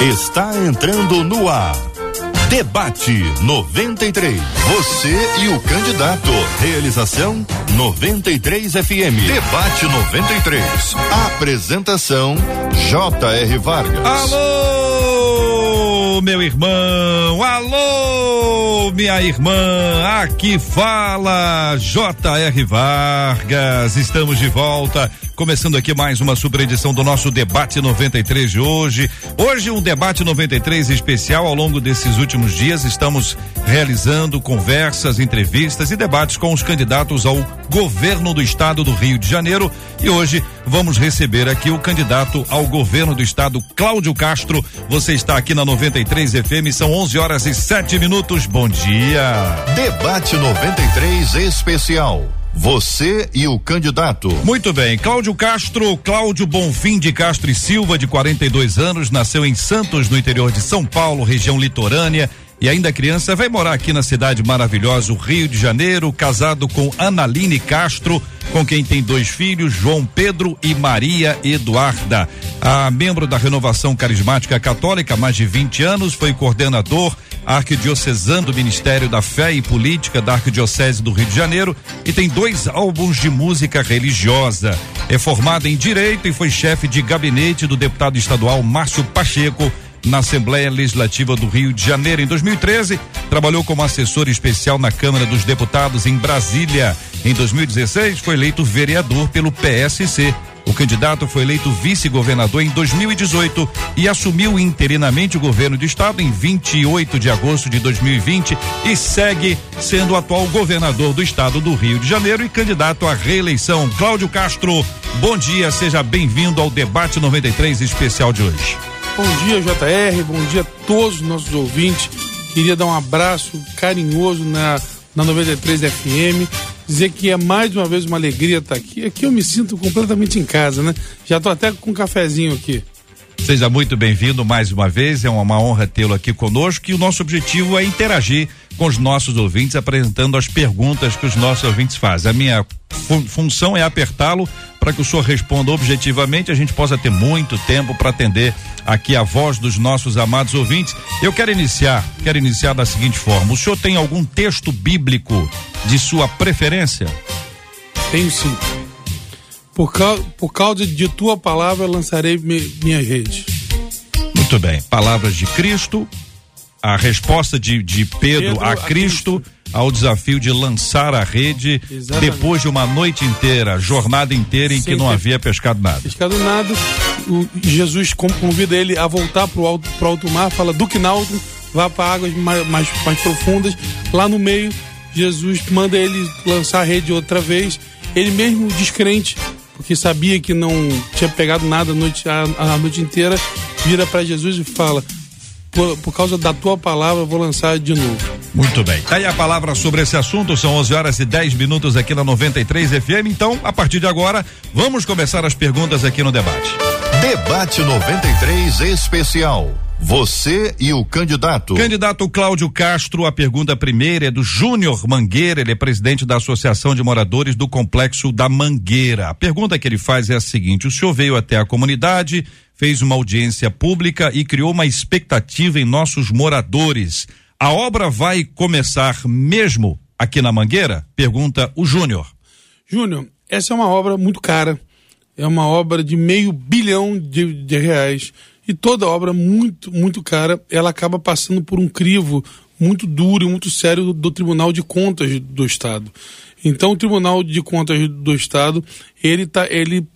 Está entrando no ar. Debate 93. Você e o candidato. Realização 93 FM. Debate 93. Apresentação J.R. Vargas. Alô, meu irmão. Alô, minha irmã. Aqui fala J.R. Vargas. Estamos de volta Começando aqui mais uma super edição do nosso debate 93 de hoje. Hoje um debate 93 especial ao longo desses últimos dias estamos realizando conversas, entrevistas e debates com os candidatos ao governo do estado do Rio de Janeiro e hoje vamos receber aqui o candidato ao governo do estado Cláudio Castro. Você está aqui na 93 FM, são 11 horas e 7 minutos. Bom dia. Debate 93 especial. Você e o candidato. Muito bem, Cláudio Castro, Cláudio Bonfim de Castro e Silva, de 42 anos, nasceu em Santos, no interior de São Paulo, região litorânea. E ainda criança, vai morar aqui na cidade maravilhosa, o Rio de Janeiro, casado com Analine Castro, com quem tem dois filhos, João Pedro e Maria Eduarda. A membro da Renovação Carismática Católica, há mais de 20 anos, foi coordenador arquidiocesano do Ministério da Fé e Política da Arquidiocese do Rio de Janeiro e tem dois álbuns de música religiosa. É formado em Direito e foi chefe de gabinete do deputado estadual Márcio Pacheco na Assembleia Legislativa do Rio de Janeiro. Em 2013, trabalhou como assessor especial na Câmara dos Deputados em Brasília. Em 2016, foi eleito vereador pelo PSC o candidato foi eleito vice-governador em 2018 e assumiu interinamente o governo do estado em 28 de agosto de 2020 e segue sendo o atual governador do estado do Rio de Janeiro e candidato à reeleição. Cláudio Castro, bom dia, seja bem-vindo ao debate 93 especial de hoje. Bom dia, JR, bom dia a todos os nossos ouvintes. Queria dar um abraço carinhoso na, na 93 FM dizer que é mais uma vez uma alegria estar aqui. Aqui eu me sinto completamente em casa, né? Já estou até com um cafezinho aqui. Seja muito bem-vindo mais uma vez, é uma honra tê-lo aqui conosco e o nosso objetivo é interagir com os nossos ouvintes, apresentando as perguntas que os nossos ouvintes fazem. A minha fun função é apertá-lo para que o senhor responda objetivamente, a gente possa ter muito tempo para atender aqui a voz dos nossos amados ouvintes. Eu quero iniciar, quero iniciar da seguinte forma: o senhor tem algum texto bíblico de sua preferência? Tenho sim. Por, causa, por causa de tua palavra lançarei minha rede. Muito bem. Palavras de Cristo, a resposta de, de Pedro, Pedro a, Cristo, a Cristo ao desafio de lançar a rede Exatamente. depois de uma noite inteira, jornada inteira em Sem que não havia pescado nada. Pescado nada. O Jesus convida ele a voltar para o alto, pro alto mar, fala do Quinaldo, vá para águas mais, mais, mais profundas. Lá no meio, Jesus manda ele lançar a rede outra vez. Ele mesmo descrente, porque sabia que não tinha pegado nada a noite, a, a noite inteira, vira para Jesus e fala: por, por causa da tua palavra, vou lançar de novo. Muito bem. Tá aí a palavra sobre esse assunto. São 11 horas e 10 minutos aqui na 93 FM. Então, a partir de agora, vamos começar as perguntas aqui no debate. Debate 93 especial. Você e o candidato. Candidato Cláudio Castro, a pergunta primeira é do Júnior Mangueira, ele é presidente da Associação de Moradores do Complexo da Mangueira. A pergunta que ele faz é a seguinte: o senhor veio até a comunidade, fez uma audiência pública e criou uma expectativa em nossos moradores. A obra vai começar mesmo aqui na Mangueira? Pergunta o Júnior. Júnior, essa é uma obra muito cara. É uma obra de meio bilhão de, de reais. E toda obra muito, muito cara, ela acaba passando por um crivo muito duro e muito sério do, do Tribunal de Contas do Estado. Então, o Tribunal de Contas do Estado, ele, tá, ele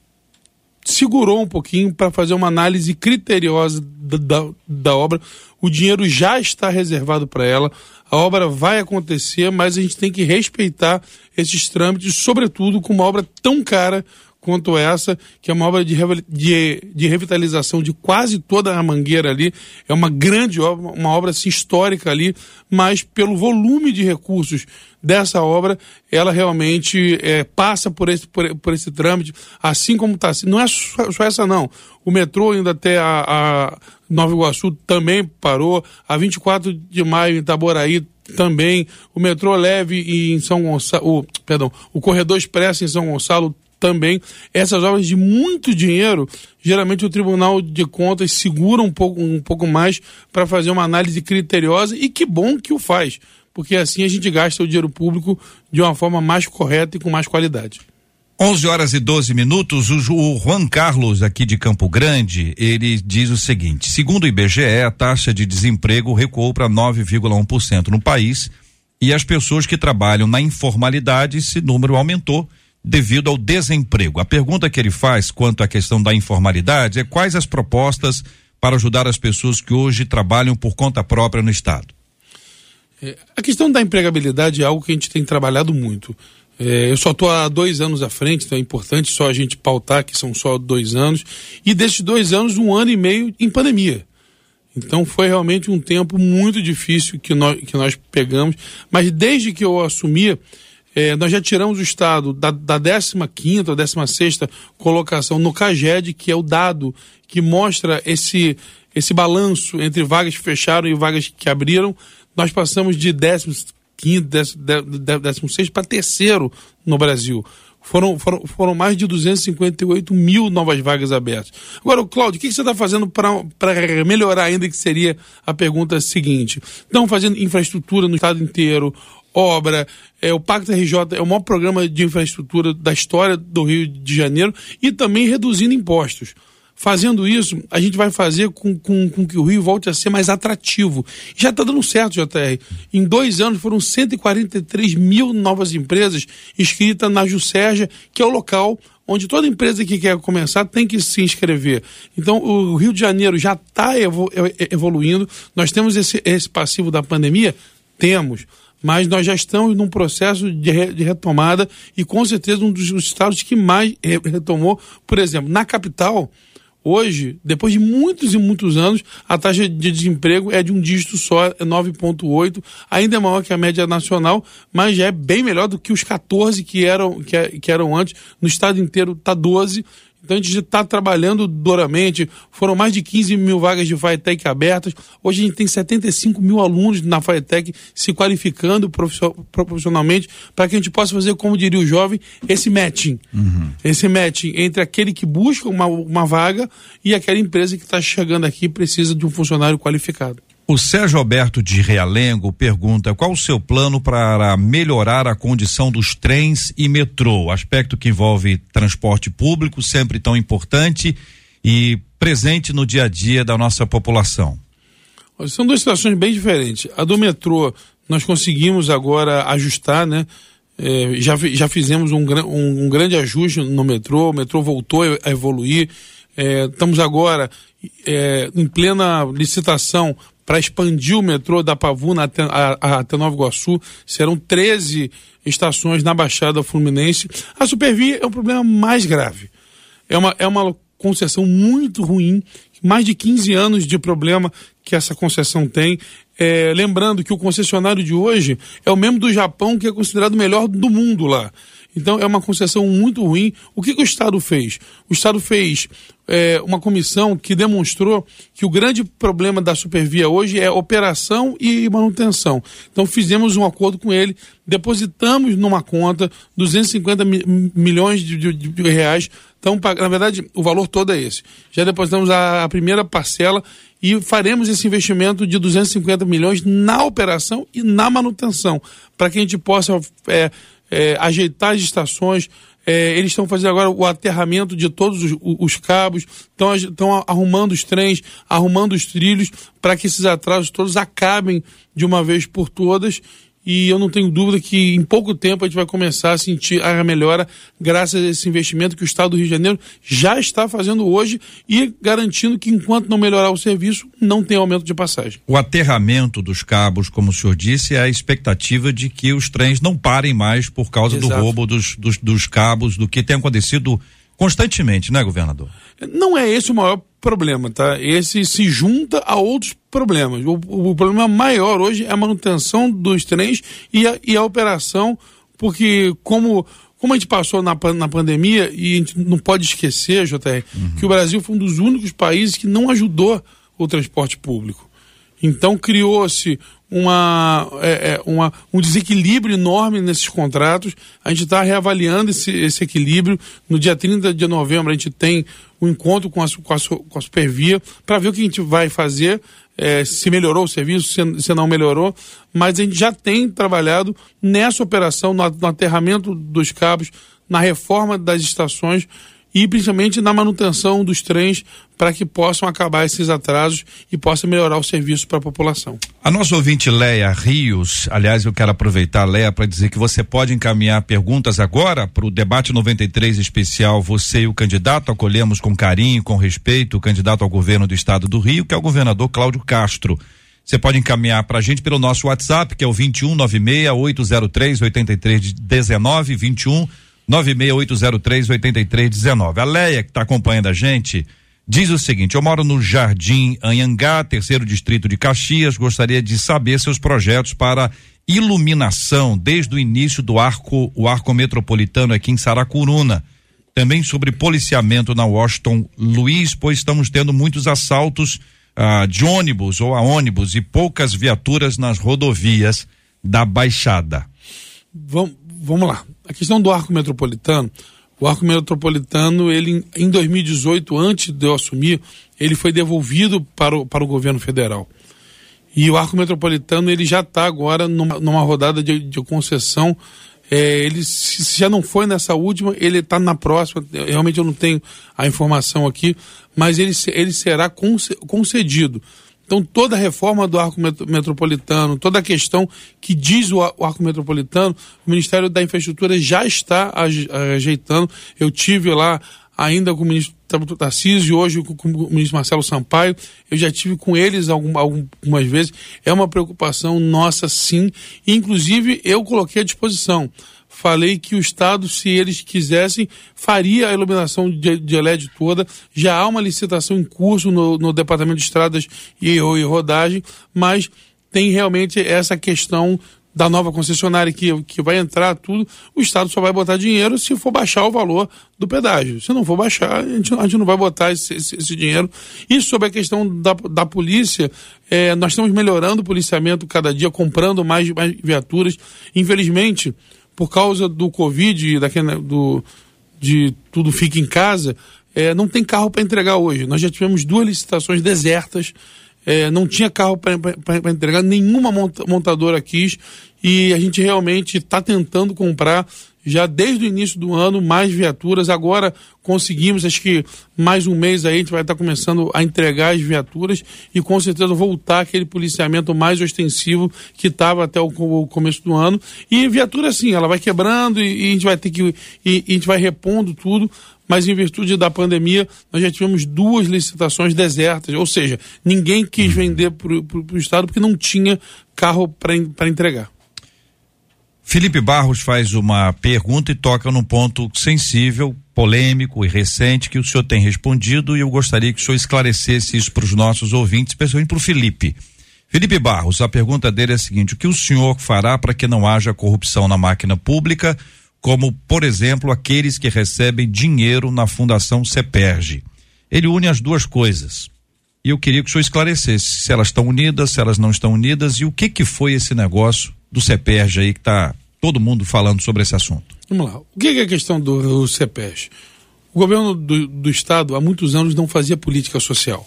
segurou um pouquinho para fazer uma análise criteriosa da, da, da, obra. O dinheiro já está reservado para ela, a obra vai acontecer, mas a gente tem que respeitar esses trâmites, sobretudo com uma obra tão cara quanto essa, que é uma obra de, de, de, revitalização de quase toda a mangueira ali. É uma grande obra, uma obra assim, histórica ali, mas pelo volume de recursos dessa obra, ela realmente é, passa por esse, por, por, esse trâmite, assim como está. Não é só, só, essa, não. O metrô ainda até a, a Nova Iguaçu também parou, a 24 de maio em Itaboraí também, o metrô leve em São Gonçalo, o, perdão, o corredor expresso em São Gonçalo também. Essas obras de muito dinheiro, geralmente o Tribunal de Contas segura um pouco, um pouco mais para fazer uma análise criteriosa e que bom que o faz, porque assim a gente gasta o dinheiro público de uma forma mais correta e com mais qualidade. 11 horas e 12 minutos. O, o Juan Carlos, aqui de Campo Grande, ele diz o seguinte: segundo o IBGE, a taxa de desemprego recuou para 9,1% no país e as pessoas que trabalham na informalidade, esse número aumentou devido ao desemprego. A pergunta que ele faz quanto à questão da informalidade é quais as propostas para ajudar as pessoas que hoje trabalham por conta própria no Estado. É, a questão da empregabilidade é algo que a gente tem trabalhado muito. É, eu só estou há dois anos à frente, então é importante só a gente pautar que são só dois anos. E desses dois anos, um ano e meio em pandemia. Então foi realmente um tempo muito difícil que nós, que nós pegamos. Mas desde que eu assumi, é, nós já tiramos o Estado da, da 15 ou 16 colocação no CAGED, que é o dado que mostra esse, esse balanço entre vagas que fecharam e vagas que abriram. Nós passamos de 15 quinto, décimo, sexto para terceiro no Brasil. Foram, foram, foram mais de 258 mil novas vagas abertas. Agora, Cláudio, o que você está fazendo para melhorar ainda, que seria a pergunta seguinte? Estão fazendo infraestrutura no estado inteiro, obra, é, o Pacto RJ é o maior programa de infraestrutura da história do Rio de Janeiro e também reduzindo impostos. Fazendo isso, a gente vai fazer com, com, com que o Rio volte a ser mais atrativo. Já está dando certo, JR. Em dois anos foram 143 mil novas empresas inscritas na Juscerja, que é o local onde toda empresa que quer começar tem que se inscrever. Então, o Rio de Janeiro já está evoluindo. Nós temos esse, esse passivo da pandemia? Temos mas nós já estamos num processo de, re, de, retomada e com certeza um dos estados que mais retomou, por exemplo, na capital, Hoje, depois de muitos e muitos anos, a taxa de desemprego é de um dígito só, é 9,8, ainda é maior que a média nacional, mas já é bem melhor do que os 14 que eram, que, que eram antes. No estado inteiro está 12. Então a gente está trabalhando duramente. Foram mais de 15 mil vagas de FAETEC abertas. Hoje a gente tem 75 mil alunos na FAETEC se qualificando profissionalmente para que a gente possa fazer, como diria o jovem, esse matching. Uhum. Esse matching entre aquele que busca uma, uma vaga e aquela empresa que está chegando aqui e precisa de um funcionário qualificado. O Sérgio Alberto de Realengo pergunta qual o seu plano para melhorar a condição dos trens e metrô, aspecto que envolve transporte público, sempre tão importante e presente no dia a dia da nossa população. São duas situações bem diferentes. A do metrô, nós conseguimos agora ajustar, né? É, já, já fizemos um, um, um, grande ajuste no metrô, o metrô voltou a evoluir. É, estamos agora é, em plena licitação para expandir o metrô da Pavuna até, a, até Nova Iguaçu. Serão 13 estações na Baixada Fluminense. A Supervia é um problema mais grave. É uma, é uma concessão muito ruim, mais de 15 anos de problema que essa concessão tem. É, lembrando que o concessionário de hoje é o mesmo do Japão, que é considerado o melhor do mundo lá. Então é uma concessão muito ruim. O que, que o Estado fez? O Estado fez é, uma comissão que demonstrou que o grande problema da Supervia hoje é operação e manutenção. Então fizemos um acordo com ele, depositamos numa conta 250 mi milhões de, de, de, reais. Então, na verdade, o valor todo é esse. Já depositamos a, a primeira parcela e faremos esse investimento de 250 milhões na operação e na manutenção, para que a gente possa é, é, ajeitar as estações. É, eles estão fazendo agora o aterramento de todos os, os cabos, estão arrumando os trens, arrumando os trilhos, para que esses atrasos todos acabem de uma vez por todas e eu não tenho dúvida que em pouco tempo a gente vai começar a sentir a melhora graças a esse investimento que o Estado do Rio de Janeiro já está fazendo hoje e garantindo que enquanto não melhorar o serviço, não tem aumento de passagem. O aterramento dos cabos, como o senhor disse, é a expectativa de que os trens não parem mais por causa Exato. do roubo dos, dos, dos cabos, do que tem acontecido constantemente, né, governador? Não é esse o maior problema, tá? Esse se junta a outros problemas. O, o problema maior hoje é a manutenção dos trens e a, e a operação, porque como como a gente passou na, na pandemia, e a gente não pode esquecer, JR, uhum. que o Brasil foi um dos únicos países que não ajudou o transporte público. Então criou-se uma, é, é, uma, um desequilíbrio enorme nesses contratos. A gente está reavaliando esse, esse equilíbrio. No dia 30 de novembro, a gente tem um encontro com a, com a, com a Supervia para ver o que a gente vai fazer, é, se melhorou o serviço, se, se, não melhorou. Mas a gente já tem trabalhado nessa operação, no, no aterramento dos cabos, na reforma das estações e principalmente na manutenção dos trens para que possam acabar esses atrasos e possa melhorar o serviço para a população. A nossa ouvinte Leia Rios, aliás, eu quero aproveitar, Leia, para dizer que você pode encaminhar perguntas agora para o debate 93 especial. Você e o candidato acolhemos com carinho, com respeito, o candidato ao governo do estado do Rio, que é o governador Cláudio Castro. Você pode encaminhar para a gente pelo nosso WhatsApp, que é o 2196 803 8319 21 968038319. A Leia, que está acompanhando a gente, diz o seguinte: Eu moro no Jardim Anhangá, terceiro distrito de Caxias. Gostaria de saber seus projetos para iluminação desde o início do arco, o arco metropolitano aqui em Saracuruna. Também sobre policiamento na Washington Luiz, pois estamos tendo muitos assaltos ah, de ônibus ou a ônibus e poucas viaturas nas rodovias da Baixada. Vamos, vamos lá. A questão do arco metropolitano, o arco metropolitano, ele em 2018, antes de eu assumir, ele foi devolvido para o, para o governo federal. E o arco metropolitano, ele já está agora numa, numa, rodada de, de concessão. É, ele se já não foi nessa última, ele está na próxima. Realmente eu não tenho a informação aqui, mas ele, ele será concedido. Então, toda a reforma do arco metropolitano, toda a questão que diz o arco metropolitano, o Ministério da Infraestrutura já está ajeitando. Eu tive lá ainda com o ministro Tarcísio e hoje com o ministro Marcelo Sampaio. Eu já tive com eles algumas vezes. É uma preocupação nossa, sim. Inclusive, eu coloquei à disposição falei que o Estado, se eles quisessem, faria a iluminação de, LED toda. Já há uma licitação em curso no, no Departamento de Estradas e, e Rodagem, mas tem realmente essa questão da nova concessionária que, que vai entrar tudo, o Estado só vai botar dinheiro se for baixar o valor do pedágio. Se não for baixar, a gente, a gente não vai botar esse, esse, esse, dinheiro. E sobre a questão da, da polícia, é, nós estamos melhorando o policiamento cada dia, comprando mais, mais viaturas. Infelizmente, por causa do Covid, daquele, do, de tudo fica em casa, é, não tem carro para entregar hoje. Nós já tivemos duas licitações desertas, é, não tinha carro para entregar, nenhuma montadora quis e a gente realmente está tentando comprar já desde o início do ano mais viaturas. Agora conseguimos, acho que mais um mês aí a gente vai estar começando a entregar as viaturas e com certeza voltar aquele policiamento mais ostensivo que estava até o, o, começo do ano. E viatura assim, ela vai quebrando e, e a gente vai ter que e, e a gente vai repondo tudo. Mas em virtude da pandemia, nós já tivemos duas licitações desertas, ou seja, ninguém quis vender para o Estado porque não tinha carro para entregar. Felipe Barros faz uma pergunta e toca num ponto sensível, polêmico e recente que o senhor tem respondido e eu gostaria que o senhor esclarecesse isso para os nossos ouvintes, especialmente para o Felipe. Felipe Barros, a pergunta dele é a seguinte: o que o senhor fará para que não haja corrupção na máquina pública, como, por exemplo, aqueles que recebem dinheiro na Fundação CEPERG? Ele une as duas coisas. E eu queria que o senhor esclarecesse se elas estão unidas, se elas não estão unidas e o que que foi esse negócio do CEPERG aí que está todo mundo falando sobre esse assunto. Vamos lá. O que é a questão do CEPERG? O governo do, do Estado há muitos anos não fazia política social.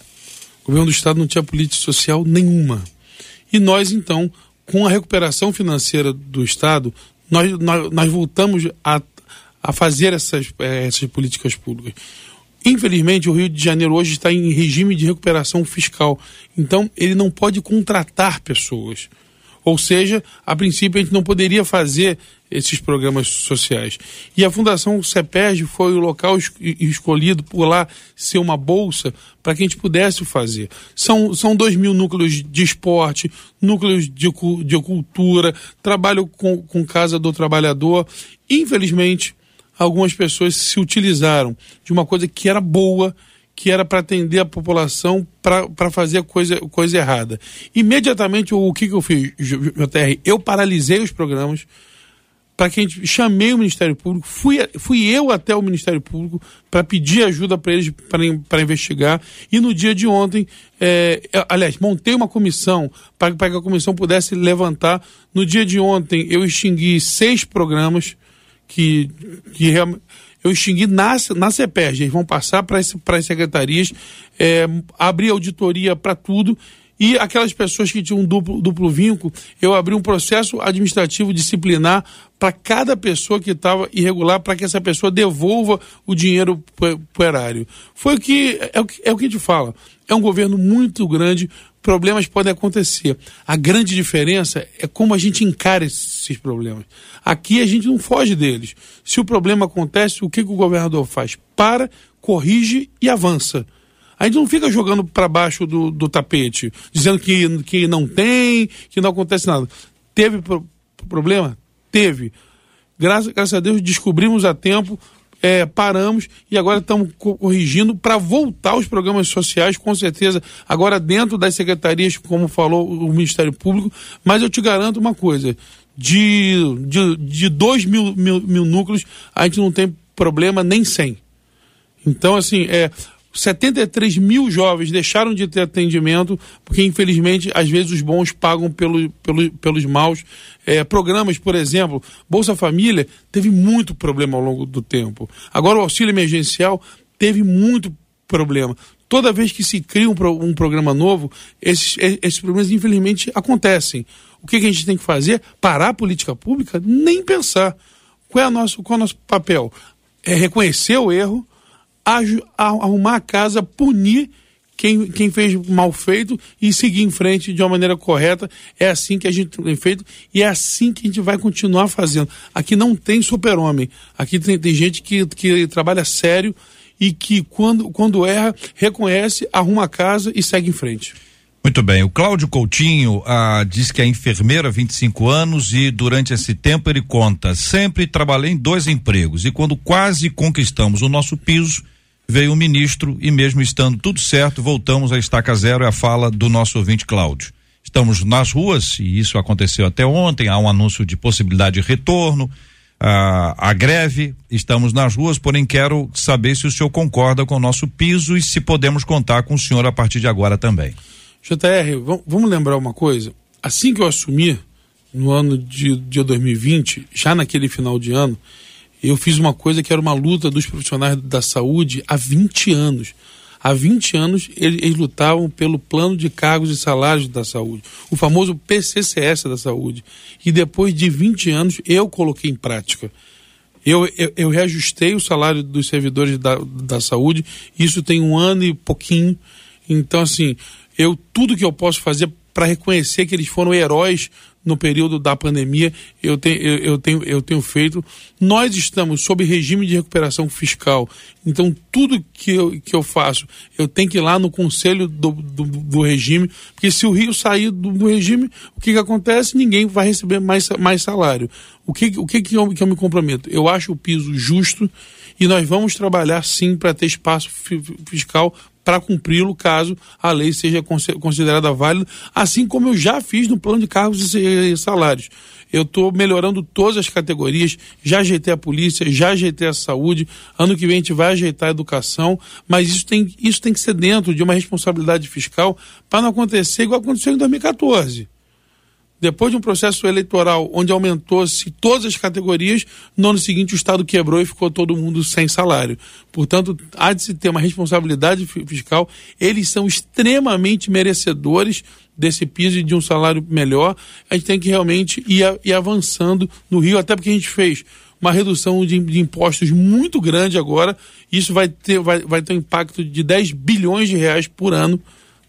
O governo do Estado não tinha política social nenhuma. E nós, então, com a recuperação financeira do Estado, nós, nós, nós voltamos a, a fazer essas, eh, essas políticas públicas. Infelizmente, o Rio de Janeiro hoje está em regime de recuperação fiscal. Então, ele não pode contratar pessoas. Ou seja, a princípio a gente não poderia fazer esses programas sociais. E a Fundação CEPERG foi o local escolhido por lá ser uma bolsa para que a gente pudesse fazer. São, são dois mil núcleos de esporte, núcleos de, de cultura, trabalho com, com Casa do Trabalhador. Infelizmente, algumas pessoas se utilizaram de uma coisa que era boa que era para atender a população para fazer coisa, coisa errada. Imediatamente, o que, que eu fiz, JR? Eu paralisei os programas, para que a gente chamei o Ministério Público, fui, fui eu até o Ministério Público para pedir ajuda para eles para investigar. E no dia de ontem, é, aliás, montei uma comissão para que a comissão pudesse levantar. No dia de ontem, eu extingui seis programas que, que eu extingui na, na CEPERG. Eles vão passar para as secretarias, é, abrir auditoria para tudo e aquelas pessoas que tinham duplo, duplo vínculo, eu abri um processo administrativo disciplinar para cada pessoa que estava irregular, para que essa pessoa devolva o dinheiro para o erário. Foi o que é, o que é o que a gente fala. É um governo muito grande, problemas podem acontecer. A grande diferença é como a gente encara esses problemas. Aqui a gente não foge deles. Se o problema acontece, o que, que o governador faz? Para, corrige e avança. A gente não fica jogando para baixo do, do tapete, dizendo que, que não tem, que não acontece nada. Teve pro, problema? Teve. Graças, graças a Deus descobrimos a tempo, é, paramos e agora estamos corrigindo para voltar aos programas sociais, com certeza, agora dentro das secretarias, como falou o Ministério Público, mas eu te garanto uma coisa, de, de, de 2 mil, mil, mil núcleos, a gente não tem problema nem 100. Então, assim, é, 73 mil jovens deixaram de ter atendimento, porque infelizmente às vezes os bons pagam pelo, pelo, pelos maus. É, programas, por exemplo, Bolsa Família teve muito problema ao longo do tempo. Agora o auxílio emergencial teve muito problema. Toda vez que se cria um, um programa novo, esses, esses problemas infelizmente acontecem. O que, que a gente tem que fazer? Parar a política pública? Nem pensar. Qual é, nosso, qual é o nosso papel? É reconhecer o erro, arrumar a casa, punir quem, quem fez mal feito e seguir em frente de uma maneira correta. É assim que a gente tem feito e é assim que a gente vai continuar fazendo. Aqui não tem super-homem. Aqui tem, tem gente que, que trabalha sério e que, quando, quando erra, reconhece, arruma a casa e segue em frente. Muito bem. O Cláudio Coutinho ah, diz que é enfermeira há 25 anos e durante esse tempo ele conta: sempre trabalhei em dois empregos e quando quase conquistamos o nosso piso, veio o ministro e mesmo estando tudo certo, voltamos à estaca zero, é a fala do nosso ouvinte Cláudio. Estamos nas ruas, e isso aconteceu até ontem, há um anúncio de possibilidade de retorno, a, greve, estamos nas ruas, porém quero saber se o senhor concorda com o nosso piso e se podemos contar com o senhor a partir de agora também. JR, vamos lembrar uma coisa, assim que eu assumi, no ano de, de 2020, já naquele final de ano, eu fiz uma coisa que era uma luta dos profissionais da saúde há 20 anos. Há 20 anos eles, eles, lutavam pelo plano de cargos e salários da saúde, o famoso PCCS da saúde. E depois de 20 anos eu coloquei em prática. Eu, eu, eu reajustei o salário dos servidores da, da saúde, isso tem um ano e pouquinho. Então, assim, eu tudo que eu posso fazer para reconhecer que eles foram heróis no período da pandemia, eu tenho, eu, eu, tenho, eu tenho feito. Nós estamos sob regime de recuperação fiscal, então tudo que eu, que eu faço, eu tenho que ir lá no conselho do, do, do regime, porque se o Rio sair do, do, regime, o que, que acontece? Ninguém vai receber mais, mais salário. O que, o que, que, eu, que eu me comprometo? Eu acho o piso justo e nós vamos trabalhar sim para ter espaço fiscal para cumpri-lo caso a lei seja considerada válida, assim como eu já fiz no plano de cargos e salários. Eu estou melhorando todas as categorias, já ajeitei a polícia, já ajeitei a saúde, ano que vem a gente vai ajeitar a educação, mas isso tem, isso tem que ser dentro de uma responsabilidade fiscal para não acontecer igual aconteceu em 2014 depois de um processo eleitoral onde aumentou-se todas as categorias, no ano seguinte o Estado quebrou e ficou todo mundo sem salário. Portanto, há de se ter uma responsabilidade fiscal. Eles são extremamente merecedores desse piso e de um salário melhor. A gente tem que realmente ir, ir avançando no Rio, até porque a gente fez uma redução de, de, impostos muito grande agora. Isso vai ter, vai, vai ter um impacto de 10 bilhões de reais por ano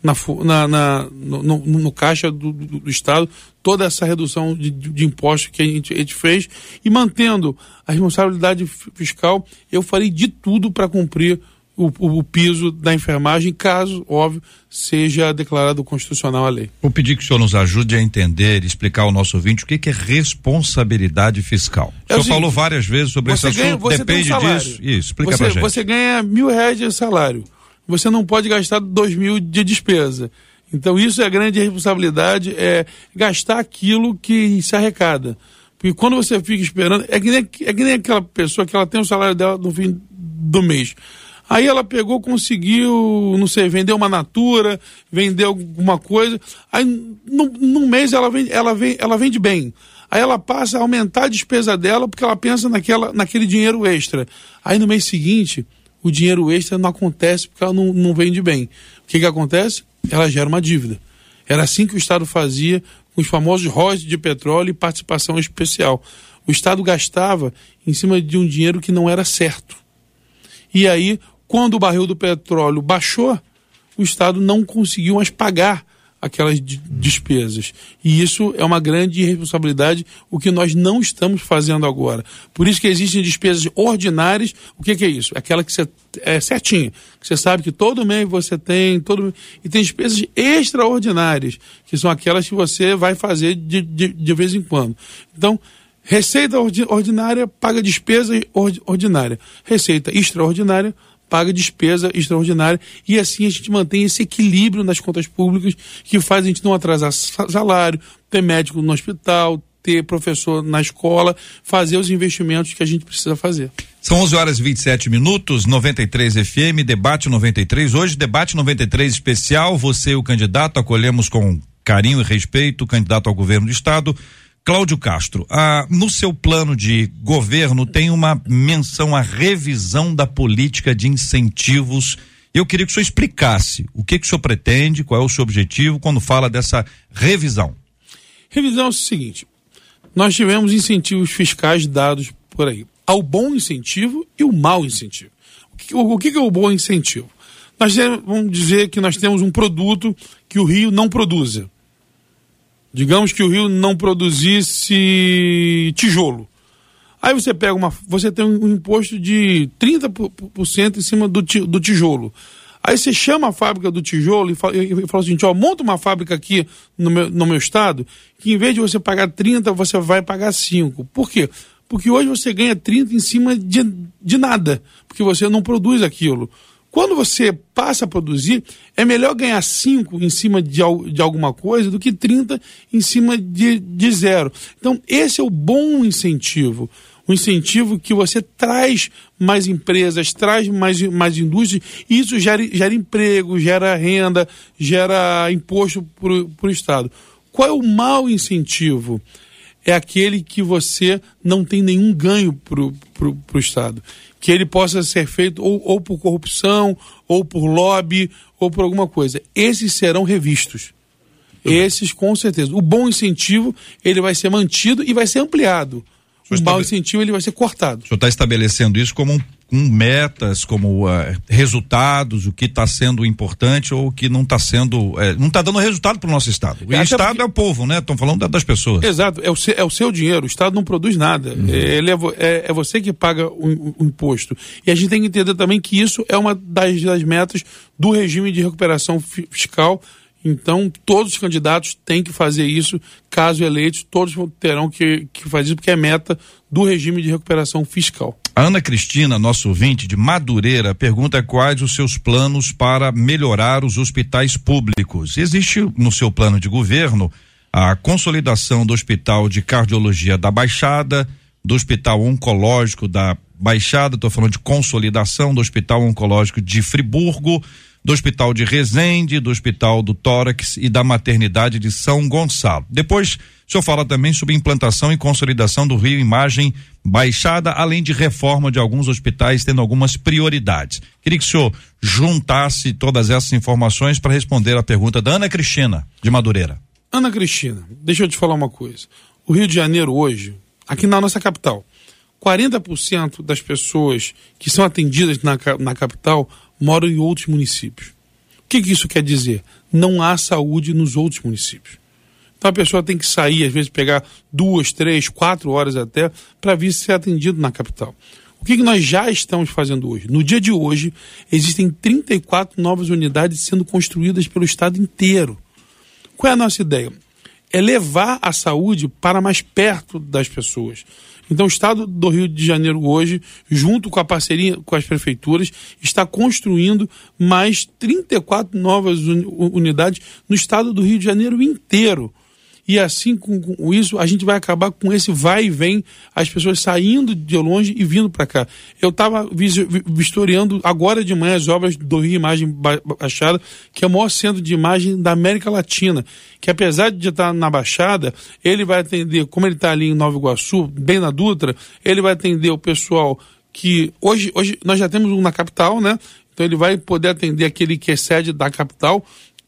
na, na, na no, no, no, caixa do, do, do, Estado toda essa redução de, de impostos que a gente, a gente, fez e mantendo a responsabilidade fiscal, eu farei de tudo para cumprir o, o, o, piso da enfermagem, caso, óbvio, seja declarado constitucional a lei. Vou pedir que o senhor nos ajude a entender, explicar ao nosso ouvinte o que, que é responsabilidade fiscal. É o senhor falou várias vezes sobre esse ganha, assunto, depende um disso. Isso, explica você, pra gente. Você ganha mil reais de salário você não pode gastar dois mil de despesa. Então isso é a grande responsabilidade, é gastar aquilo que se arrecada. Porque quando você fica esperando, é que nem, é que nem aquela pessoa que ela tem o salário dela no fim do mês. Aí ela pegou, conseguiu, não sei, vender uma natura, vender alguma coisa. Aí no, no mês ela vende, ela, vende, ela vende bem. Aí ela passa a aumentar a despesa dela porque ela pensa naquela, naquele dinheiro extra. Aí no mês seguinte, o dinheiro extra não acontece porque ela não, não vende bem. O que, que acontece? Ela gera uma dívida. Era assim que o Estado fazia com os famosos royalties de petróleo e participação especial. O Estado gastava em cima de um dinheiro que não era certo. E aí quando o barril do petróleo baixou, o Estado não conseguiu mais pagar aquelas despesas. E isso é uma grande irresponsabilidade, o que nós não estamos fazendo agora. Por isso que existem despesas ordinárias. O que, que é isso? Aquela que você é certinho, que você sabe que todo mês você tem, todo e tem despesas extraordinárias, que são aquelas que você vai fazer de, de, de vez em quando. Então, receita ordinária paga despesa ordinária. Receita extraordinária paga despesa extraordinária e assim a gente mantém esse equilíbrio nas contas públicas que faz a gente não atrasar salário, ter médico no hospital, ter professor na escola, fazer os investimentos que a gente precisa fazer. São 11 horas e 27 minutos, 93 FM, debate 93. Hoje, debate 93 especial. Você, o candidato, acolhemos com carinho e respeito o candidato ao governo do estado, Cláudio Castro, ah, no seu plano de governo tem uma menção à revisão da política de incentivos. Eu queria que o senhor explicasse o que, que o senhor pretende, qual é o seu objetivo quando fala dessa revisão. Revisão é o seguinte: nós tivemos incentivos fiscais dados por aí. Há o bom incentivo e o mau incentivo. O que, o, o que é o bom incentivo? Nós vamos dizer que nós temos um produto que o Rio não produza Digamos que o Rio não produzisse tijolo. Aí você pega uma. Você tem um imposto de 30% em cima do, do tijolo. Aí você chama a fábrica do tijolo e fala, e fala assim: ó, monta uma fábrica aqui no meu, no meu estado, que em vez de você pagar 30, você vai pagar 5. Por quê? Porque hoje você ganha 30 em cima de, de nada, porque você não produz aquilo. Quando você passa a produzir, é melhor ganhar 5 em cima de, de alguma coisa do que 30 em cima de, de zero. Então, esse é o bom incentivo. O incentivo que você traz mais empresas, traz mais, mais indústria, e isso gera, gera emprego, gera renda, gera imposto para o Estado. Qual é o mau incentivo? É aquele que você não tem nenhum ganho para o Estado que ele possa ser feito ou, ou por corrupção, ou por lobby, ou por alguma coisa. Esses serão revistos. Esses, com certeza. O bom incentivo, ele vai ser mantido e vai ser ampliado. O mau incentivo, ele vai ser cortado. O senhor está estabelecendo isso como um com metas, como uh, resultados, o que está sendo importante ou o que não está sendo, é, não está dando resultado para o nosso estado. O estado porque... é o povo, né? Estão falando das pessoas. Exato, é o, seu, é o seu dinheiro. O estado não produz nada. Uhum. É, ele é, é, é, você que paga o, o, imposto. E a gente tem que entender também que isso é uma das, das metas do regime de recuperação fiscal então, todos os candidatos têm que fazer isso, caso eleitos, todos terão que, que fazer isso, porque é meta do regime de recuperação fiscal. A Ana Cristina, nosso ouvinte de Madureira, pergunta quais os seus planos para melhorar os hospitais públicos. Existe no seu plano de governo a consolidação do Hospital de Cardiologia da Baixada, do Hospital Oncológico da Baixada, estou falando de consolidação do Hospital Oncológico de Friburgo, do Hospital de Resende, do Hospital do Tórax e da Maternidade de São Gonçalo. Depois, o senhor fala também sobre implantação e consolidação do Rio Imagem Baixada, além de reforma de alguns hospitais, tendo algumas prioridades. Queria que o senhor juntasse todas essas informações para responder a pergunta da Ana Cristina, de Madureira. Ana Cristina, deixa eu te falar uma coisa. O Rio de Janeiro hoje, aqui na nossa capital, 40% das pessoas que são atendidas na, na capital moram em outros municípios. O que, que isso quer dizer? Não há saúde nos outros municípios. Então a pessoa tem que sair, às vezes pegar duas, três, quatro horas até, para vir ser atendido na capital. O que, que nós já estamos fazendo hoje? No dia de hoje, existem 34 novas unidades sendo construídas pelo estado inteiro. Qual é a nossa ideia? É levar a saúde para mais perto das pessoas. Então, o Estado do Rio de Janeiro hoje, junto com a parceria com as prefeituras, está construindo mais 34 novas unidades no Estado do Rio de Janeiro inteiro. E assim, com, com, isso, a gente vai acabar com esse vai e vem, as pessoas saindo de longe e vindo para cá. Eu estava vistoriando agora de manhã as obras do Rio Imagem Baixada, que é o maior centro de imagem da América Latina, que apesar de estar na Baixada, ele vai atender, como ele está ali em Nova Iguaçu, bem na Dutra, ele vai atender o pessoal que hoje, hoje nós já temos um na capital, né? Então ele vai poder atender aquele que é sede da capital,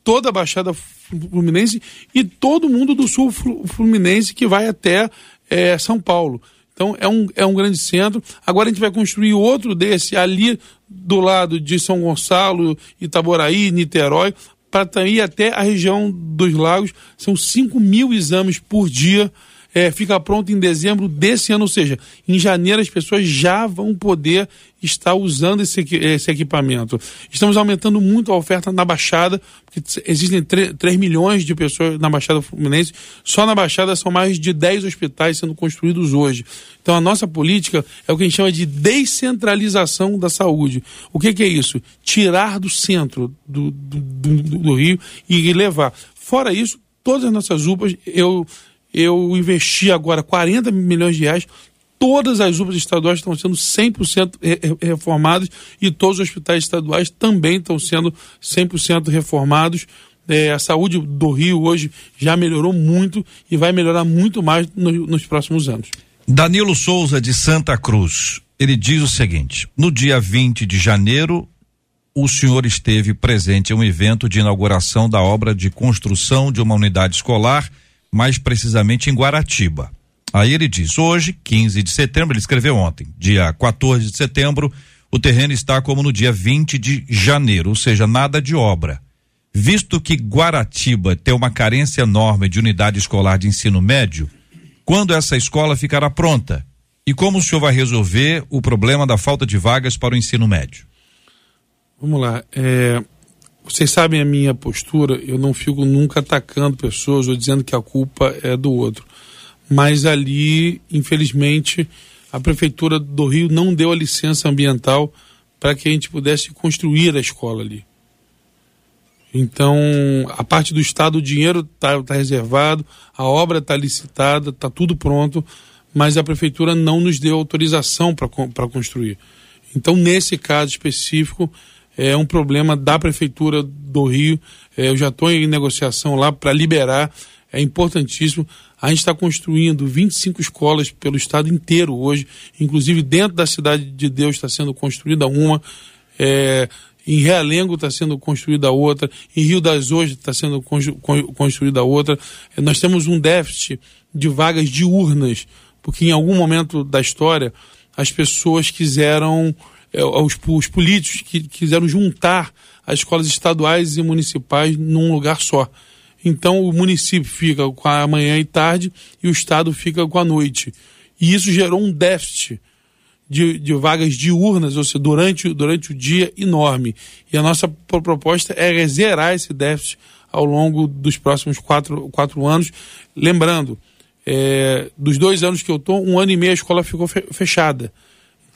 toda a Baixada Fluminense e todo mundo do sul fluminense que vai até é, São Paulo. Então é um, é um grande centro. Agora a gente vai construir outro desse ali do lado de São Gonçalo, Itaboraí, Niterói, para ir até a região dos lagos. São 5 mil exames por dia é, fica pronto em dezembro desse ano, ou seja, em janeiro as pessoas já vão poder estar usando esse, esse equipamento. Estamos aumentando muito a oferta na Baixada, porque existem 3, 3 milhões de pessoas na Baixada Fluminense, só na Baixada são mais de 10 hospitais sendo construídos hoje. Então a nossa política é o que a gente chama de descentralização da saúde. O que, que é isso? Tirar do centro do, do, do, do Rio e levar. Fora isso, todas as nossas UPAs, eu eu investi agora 40 milhões de reais. Todas as UPAs estaduais estão sendo 100% reformadas e todos os hospitais estaduais também estão sendo 100% reformados. É, a saúde do Rio hoje já melhorou muito e vai melhorar muito mais no, nos próximos anos. Danilo Souza de Santa Cruz, ele diz o seguinte: no dia 20 de janeiro, o senhor esteve presente em um evento de inauguração da obra de construção de uma unidade escolar mais precisamente em Guaratiba. Aí ele diz: hoje, 15 de setembro, ele escreveu ontem, dia 14 de setembro, o terreno está como no dia 20 de janeiro, ou seja, nada de obra. Visto que Guaratiba tem uma carência enorme de unidade escolar de ensino médio, quando essa escola ficará pronta? E como o senhor vai resolver o problema da falta de vagas para o ensino médio? Vamos lá. É, vocês sabem a minha postura, eu não fico nunca atacando pessoas ou dizendo que a culpa é do outro. Mas ali, infelizmente, a Prefeitura do Rio não deu a licença ambiental para que a gente pudesse construir a escola ali. Então, a parte do Estado, o dinheiro está tá reservado, a obra está licitada, está tudo pronto, mas a Prefeitura não nos deu autorização para construir. Então, nesse caso específico, é um problema da Prefeitura do Rio. É, eu já estou em negociação lá para liberar, é importantíssimo. A gente está construindo 25 escolas pelo estado inteiro hoje, inclusive dentro da Cidade de Deus está sendo construída uma. É, em Realengo está sendo construída outra, em Rio das Ostras está sendo construída outra. É, nós temos um déficit de vagas diurnas, porque em algum momento da história as pessoas quiseram é, os, os políticos que quiseram juntar as escolas estaduais e municipais num lugar só. Então o município fica com a manhã e tarde e o estado fica com a noite. E isso gerou um déficit de, de vagas diurnas, ou seja, durante, durante o dia enorme. E a nossa proposta é zerar esse déficit ao longo dos próximos quatro, quatro anos. Lembrando, é, dos dois anos que eu estou, um ano e meio a escola ficou fechada.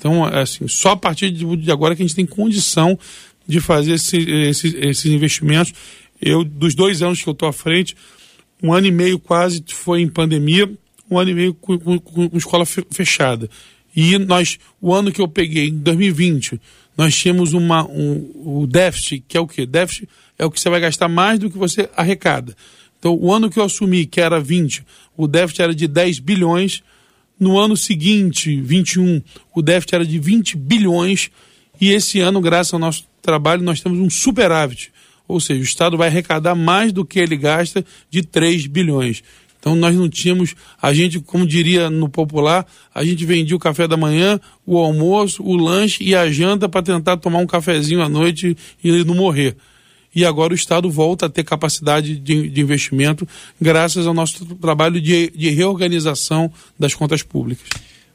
Então, assim, só a partir de agora que a gente tem condição de fazer esse, esse, esses investimentos. Eu, dos dois anos que eu estou à frente, um ano e meio quase foi em pandemia, um ano e meio com, com, com escola fechada. E nós, o ano que eu peguei, em 2020, nós tínhamos uma, um, o déficit, que é o quê? Déficit é o que você vai gastar mais do que você arrecada. Então, o ano que eu assumi, que era 20, o déficit era de 10 bilhões, no ano seguinte, 21, o déficit era de 20 bilhões e esse ano, graças ao nosso trabalho, nós temos um superávit. Ou seja, o Estado vai arrecadar mais do que ele gasta de 3 bilhões. Então nós não tínhamos, a gente, como diria no popular, a gente vendia o café da manhã, o almoço, o lanche e a janta para tentar tomar um cafezinho à noite e não morrer e agora o Estado volta a ter capacidade de, de investimento graças ao nosso trabalho de, de reorganização das contas públicas.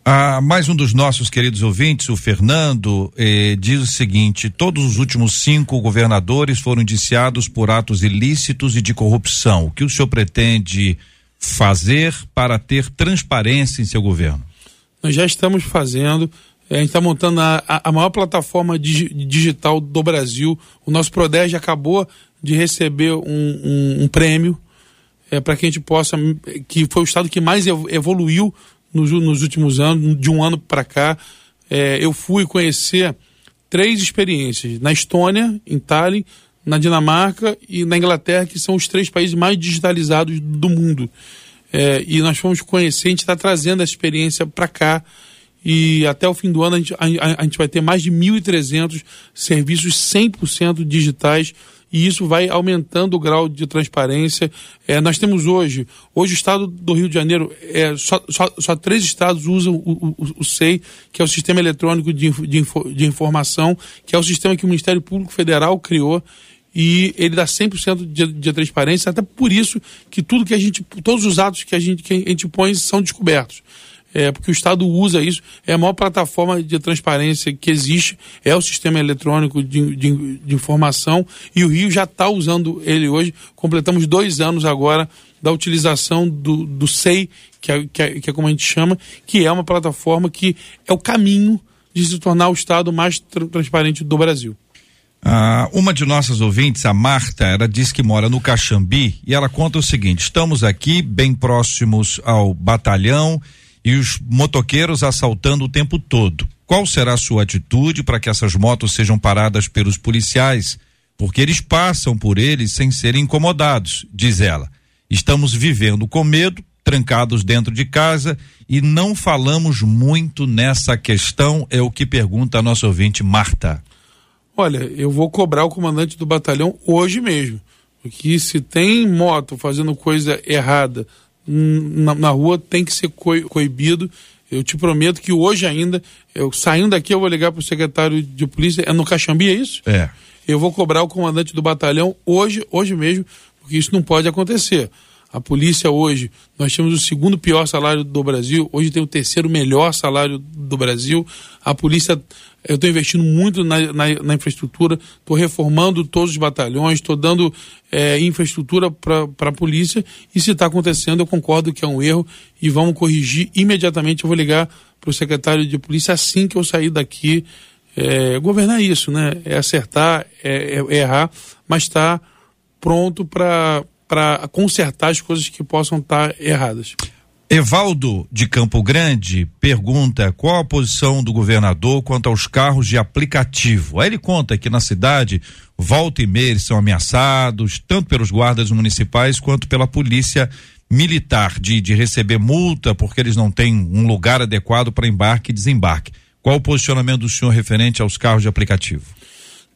Ah, mais um dos nossos queridos ouvintes, o Fernando, eh, diz o seguinte: todos os últimos cinco governadores foram indiciados por atos ilícitos e de corrupção. O que o senhor pretende fazer para ter transparência em seu governo? Nós já estamos fazendo. A gente está montando a, a, maior plataforma digital do Brasil. O nosso Prodege acabou de receber um, um, um prêmio é, para que a gente possa, que foi o estado que mais evoluiu nos, nos últimos anos, de um ano para cá. É, eu fui conhecer três experiências na Estônia, em Tallinn, na Dinamarca e na Inglaterra, que são os três países mais digitalizados do mundo. É, e nós fomos conhecer, a gente está trazendo essa experiência para cá. E até o fim do ano a gente, a, a gente vai ter mais de 1.300 serviços 100% digitais e isso vai aumentando o grau de transparência. É, nós temos hoje, hoje o estado do Rio de Janeiro, é, só, só, só três estados usam o, o, o, SEI, que é o Sistema Eletrônico de, de, de Informação, que é o sistema que o Ministério Público Federal criou e ele dá 100% de, de transparência, até por isso que tudo que a gente, todos os atos que a gente, que a gente põe são descobertos. É, porque o Estado usa isso, é a maior plataforma de transparência que existe, é o sistema eletrônico de, de, de informação, e o Rio já está usando ele hoje. Completamos dois anos agora da utilização do, do SEI, que é, que, é, que é como a gente chama, que é uma plataforma que é o caminho de se tornar o Estado mais tra transparente do Brasil. Ah, uma de nossas ouvintes, a Marta, ela diz que mora no Caxambi e ela conta o seguinte: estamos aqui bem próximos ao batalhão e os motoqueiros assaltando o tempo todo. Qual será a sua atitude para que essas motos sejam paradas pelos policiais? Porque eles passam por eles sem serem incomodados, diz ela. Estamos vivendo com medo, trancados dentro de casa e não falamos muito nessa questão, é o que pergunta a nossa ouvinte Marta. Olha, eu vou cobrar o comandante do batalhão hoje mesmo. Porque se tem moto fazendo coisa errada na, na rua, tem que ser coibido. Eu te prometo que hoje ainda, eu saindo daqui, eu vou ligar para o secretário de polícia. É no Caxambi, é isso? É. Eu vou cobrar o comandante do batalhão hoje, hoje mesmo, porque isso não pode acontecer. A polícia hoje, nós temos o segundo pior salário do Brasil, hoje tem o terceiro melhor salário do Brasil. A polícia, eu estou investindo muito na, na, na infraestrutura, estou reformando todos os batalhões, estou dando é, infraestrutura para a polícia. E se está acontecendo, eu concordo que é um erro e vamos corrigir imediatamente. Eu vou ligar para o secretário de polícia assim que eu sair daqui. É, governar isso, né? É acertar, é, é, é errar, mas está pronto para para consertar as coisas que possam estar tá erradas. Evaldo de Campo Grande pergunta qual a posição do governador quanto aos carros de aplicativo. Aí ele conta que na cidade, volta e meia, eles são ameaçados, tanto pelos guardas municipais quanto pela polícia militar, de, de receber multa porque eles não têm um lugar adequado para embarque e desembarque. Qual o posicionamento do senhor referente aos carros de aplicativo?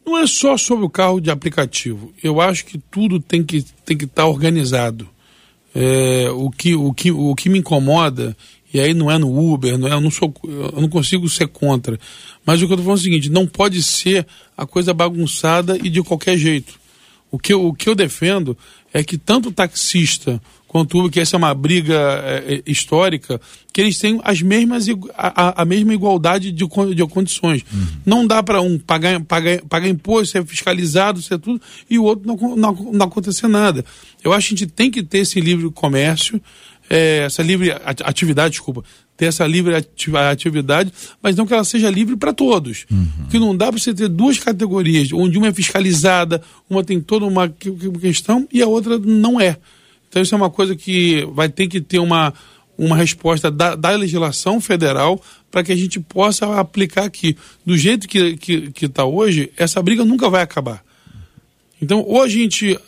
Não é só sobre o carro de aplicativo. Eu acho que tudo tem que tem que estar tá organizado. É, o, que, o, que, o que me incomoda, e aí não é no Uber, não é, eu, não sou, eu não consigo ser contra. Mas o que eu estou falando é o seguinte: não pode ser a coisa bagunçada e de qualquer jeito. O que, o que eu defendo é que tanto o taxista quanto o que essa é uma briga é, é, histórica, que eles têm as mesmas a, a mesma igualdade de, de condições. Uhum. Não dá para um pagar, pagar, pagar imposto, ser fiscalizado, ser tudo, e o outro não, não, não acontecer nada. Eu acho que a gente tem que ter esse livre comércio, é, essa livre atividade, desculpa, ter essa livre atividade, mas não que ela seja livre para todos. Uhum. Porque não dá para você ter duas categorias, onde uma é fiscalizada, uma tem toda uma questão e a outra não é. Então isso é uma coisa que vai ter que ter uma, uma resposta da, da legislação federal para que a gente possa aplicar aqui. Do jeito que está que, que tá hoje, essa briga nunca vai acabar. Então, ou a gente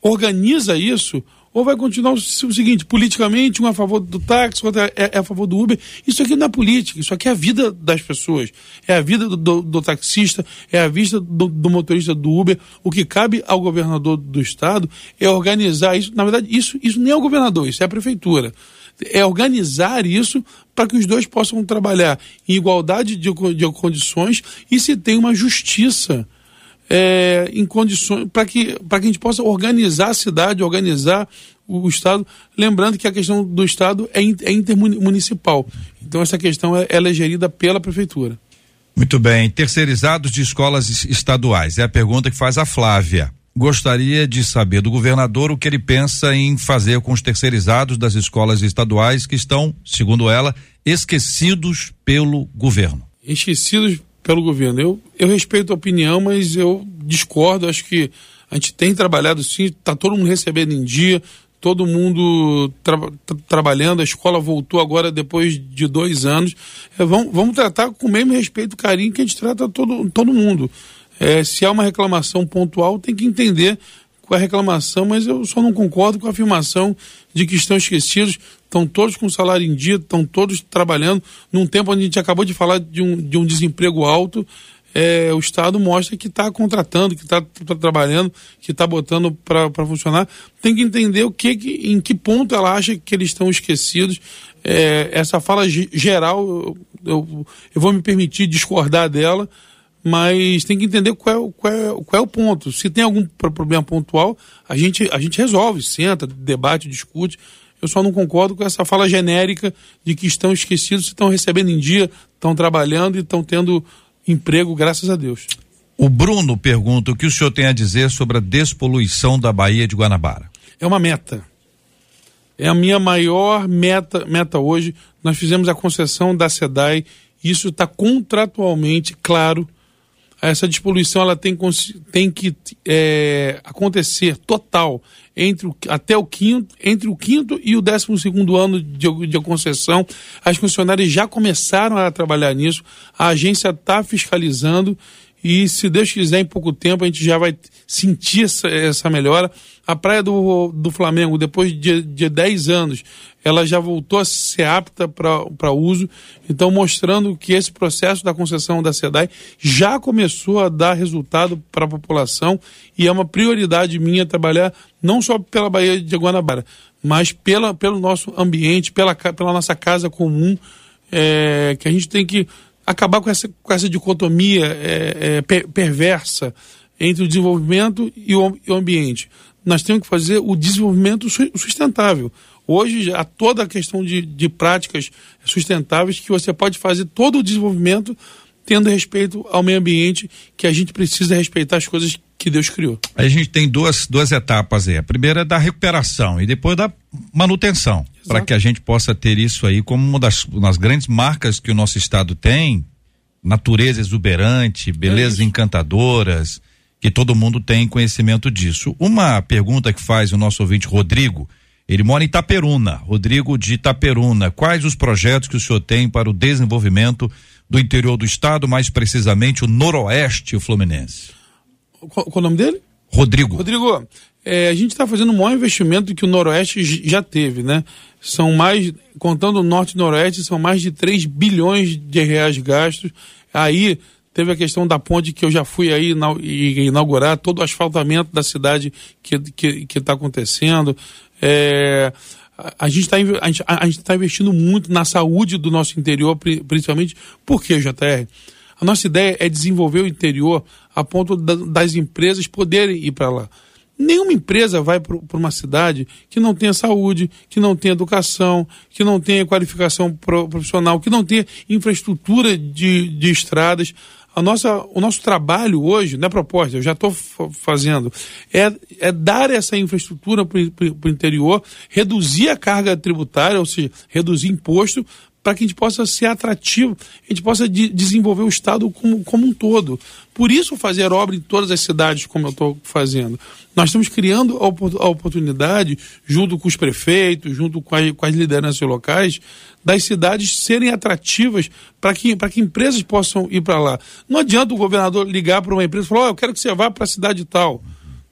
organiza isso, ou vai continuar o, seguinte: politicamente, um a favor do táxi, outro é, é, a favor do Uber. Isso aqui não é política, isso aqui é a vida das pessoas. É a vida do, do, do taxista, é a vida do, do, motorista do Uber. O que cabe ao governador do estado é organizar isso. Na verdade, isso, isso nem é o governador, isso é a prefeitura. É organizar isso para que os dois possam trabalhar em igualdade de, de condições e se tem uma justiça é, em condições para que, para que a gente possa organizar a cidade, organizar o, o, Estado. Lembrando que a questão do Estado é, é intermunicipal. Então, essa questão é, ela é gerida pela Prefeitura. Muito bem. Terceirizados de escolas estaduais. É a pergunta que faz a Flávia. Gostaria de saber do governador o que ele pensa em fazer com os terceirizados das escolas estaduais que estão, segundo ela, esquecidos pelo governo. Esquecidos pelo governo. Eu, eu respeito a opinião, mas eu discordo. Acho que a gente tem trabalhado sim, está todo mundo recebendo em dia, todo mundo tra tra trabalhando, a escola voltou agora depois de dois anos. É, vamos, vamos tratar com o mesmo respeito e carinho que a gente trata todo, todo mundo. É, se há uma reclamação pontual, tem que entender qual é a reclamação, mas eu só não concordo com a afirmação de que estão esquecidos, estão todos com salário em dia, estão todos trabalhando, num tempo onde a gente acabou de falar de um, de um desemprego alto, é, o Estado mostra que está contratando, que está tá trabalhando, que está botando para funcionar. Tem que entender o que, em que ponto ela acha que eles estão esquecidos. É, essa fala geral, eu, eu, eu, vou me permitir discordar dela, mas tem que entender qual é, qual é, qual é o ponto. Se tem algum problema pontual, a gente, a gente resolve, senta, debate, discute. Eu só não concordo com essa fala genérica de que estão esquecidos, estão recebendo em dia, estão trabalhando e estão tendo emprego, graças a Deus. O Bruno pergunta o que o senhor tem a dizer sobre a despoluição da Baía de Guanabara. É uma meta. É a minha maior meta, meta hoje. Nós fizemos a concessão da SEDAI, isso está contratualmente claro. Essa despoluição ela tem, tem que é, acontecer total entre o, até o quinto, entre o quinto e o décimo segundo ano de, de concessão. As funcionárias já começaram a trabalhar nisso, a agência está fiscalizando e, se Deus quiser, em pouco tempo a gente já vai sentir essa, essa melhora. A Praia do, do Flamengo, depois de, de 10 anos, ela já voltou a ser apta para uso, então mostrando que esse processo da concessão da SEDAI já começou a dar resultado para a população e é uma prioridade minha trabalhar não só pela Baía de Guanabara, mas pela, pelo nosso ambiente, pela, pela nossa casa comum, é, que a gente tem que acabar com essa, com essa dicotomia é, é, per, perversa entre o desenvolvimento e o, e o ambiente. Nós temos que fazer o desenvolvimento sustentável. Hoje há toda a questão de, de práticas sustentáveis que você pode fazer todo o desenvolvimento tendo respeito ao meio ambiente, que a gente precisa respeitar as coisas que Deus criou. A gente tem duas, duas etapas aí. A primeira é da recuperação e depois da manutenção, para que a gente possa ter isso aí como uma das, das grandes marcas que o nosso estado tem, natureza exuberante, belezas é encantadoras, que todo mundo tem conhecimento disso. Uma pergunta que faz o nosso ouvinte Rodrigo, ele mora em Itaperuna, Rodrigo de Itaperuna. Quais os projetos que o senhor tem para o desenvolvimento do interior do estado, mais precisamente o noroeste fluminense? Qual, qual o nome dele? Rodrigo. Rodrigo, é, a gente está fazendo o maior investimento que o noroeste já teve, né? São mais, contando o norte e noroeste, são mais de 3 bilhões de reais gastos. Aí teve a questão da ponte que eu já fui aí inaugurar, todo o asfaltamento da cidade que está que, que tá acontecendo. É, a gente está a gente, a gente tá investindo muito na saúde do nosso interior, principalmente. Por quê, JR? A nossa ideia é desenvolver o interior a ponto da, das empresas poderem ir para lá. Nenhuma empresa vai para uma cidade que não tenha saúde, que não tenha educação, que não tenha qualificação profissional, que não tenha infraestrutura de, de estradas a nossa, o nosso trabalho hoje, não é proposta, eu já estou fazendo, é, é dar essa infraestrutura para o interior, reduzir a carga tributária, ou seja, reduzir imposto, para que a gente possa ser atrativo, a gente possa de, desenvolver o Estado como, como um todo. Por isso, fazer obra em todas as cidades, como eu estou fazendo. Nós estamos criando a, a, oportunidade, junto com os prefeitos, junto com, a, com as lideranças locais, das cidades serem atrativas para que, que empresas possam ir para lá. Não adianta o governador ligar para uma empresa e falar: oh, eu quero que você vá para a cidade tal.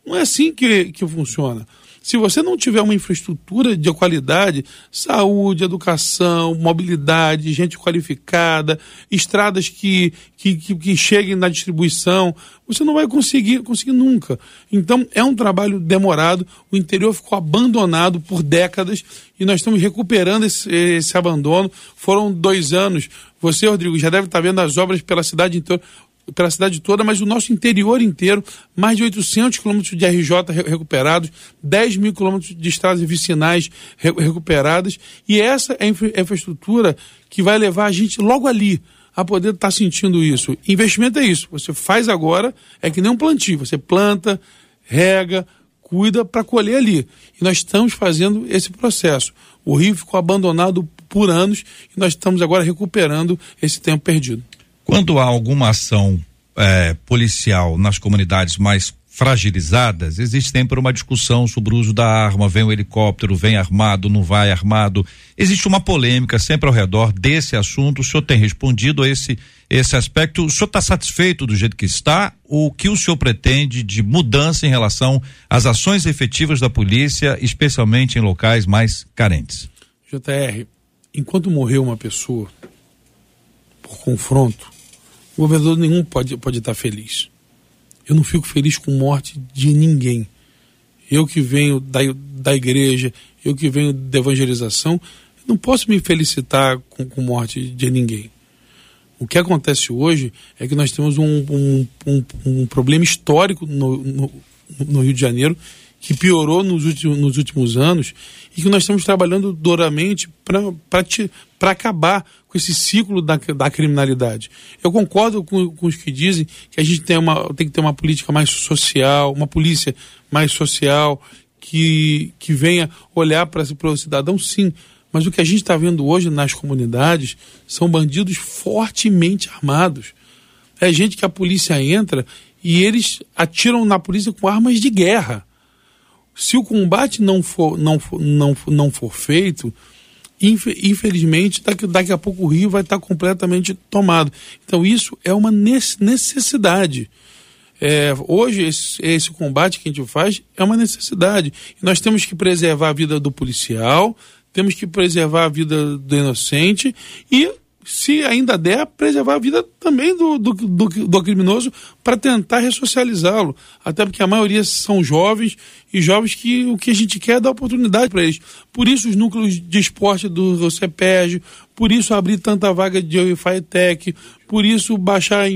Não é assim que, que funciona. Se você não tiver uma infraestrutura de qualidade, saúde, educação, mobilidade, gente qualificada, estradas que, que, que, que cheguem na distribuição, você não vai conseguir, conseguir nunca. Então, é um trabalho demorado, o interior ficou abandonado por décadas e nós estamos recuperando esse, esse abandono. Foram dois anos. Você, Rodrigo, já deve estar vendo as obras pela cidade inteira pela cidade toda, mas o nosso interior inteiro, mais de 800 quilômetros de RJ recuperados, 10 mil quilômetros de estradas vicinais recuperadas, e essa é a infraestrutura que vai levar a gente logo ali a poder estar tá sentindo isso. Investimento é isso, você faz agora, é que nem um plantio, você planta, rega, cuida para colher ali. E nós estamos fazendo esse processo. O rio ficou abandonado por anos e nós estamos agora recuperando esse tempo perdido. Quando há alguma ação é, policial nas comunidades mais fragilizadas, existe sempre uma discussão sobre o uso da arma, vem o helicóptero, vem armado, não vai armado. Existe uma polêmica sempre ao redor desse assunto. O senhor tem respondido a esse esse aspecto. O senhor está satisfeito do jeito que está? O que o senhor pretende de mudança em relação às ações efetivas da polícia, especialmente em locais mais carentes? JR, enquanto morreu uma pessoa por confronto, governador nenhum pode pode estar feliz. Eu não fico feliz com morte de ninguém. Eu que venho da, da igreja, eu que venho da evangelização, não posso me felicitar com, com morte de ninguém. O que acontece hoje é que nós temos um, um, um, um problema histórico no, no, no, Rio de Janeiro que piorou nos últimos, nos últimos anos e que nós estamos trabalhando duramente para acabar com esse ciclo da, da criminalidade. Eu concordo com, com, os que dizem que a gente tem, uma, tem que ter uma política mais social, uma polícia mais social, que, que venha olhar para o cidadão, sim. Mas o que a gente está vendo hoje nas comunidades são bandidos fortemente armados. É gente que a polícia entra e eles atiram na polícia com armas de guerra. Se o combate não for, não for, não, não for feito, infelizmente, daqui, daqui a pouco o Rio vai estar completamente tomado. Então, isso é uma necessidade. É, hoje, esse, esse, combate que a gente faz é uma necessidade. Nós temos que preservar a vida do policial, temos que preservar a vida do inocente e se ainda der, preservar a vida também do, do, do, do criminoso para tentar ressocializá-lo. Até porque a maioria são jovens e jovens que o que a gente quer é dar oportunidade para eles. Por isso os núcleos de esporte do CEPERG, por isso abrir tanta vaga de Wi-Fi Tech, por isso baixar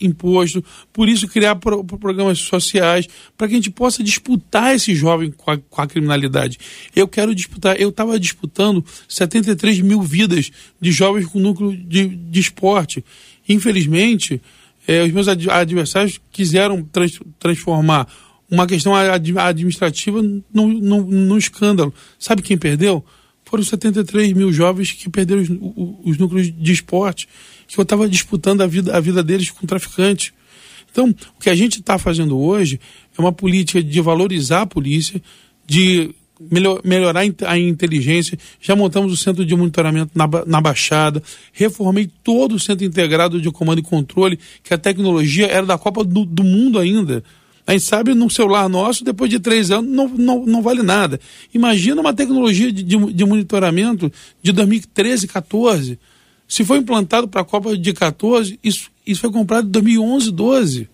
imposto, por isso criar pro, programas sociais, para que a gente possa disputar esse jovem com a, com a criminalidade. Eu quero disputar, eu estava disputando 73 mil vidas de jovens com núcleo de, de esporte. Infelizmente, eh, os meus adversários quiseram trans, transformar uma questão administrativa num, num, num escândalo. Sabe quem perdeu? Foram 73 mil jovens que perderam os, os núcleos de esporte, que eu estava disputando a vida, a vida deles com traficantes. Então, o que a gente está fazendo hoje é uma política de valorizar a polícia, de melhor, melhorar a inteligência. Já montamos o centro de monitoramento na, na Baixada, reformei todo o centro integrado de comando e controle, que a tecnologia era da Copa do, do Mundo ainda. A gente sabe no celular nosso, depois de três anos, não, não, não vale nada. Imagina uma tecnologia de, de, de monitoramento de 2013, 14. Se foi implantado para a Copa de 14, isso, isso foi comprado em 2011, 12.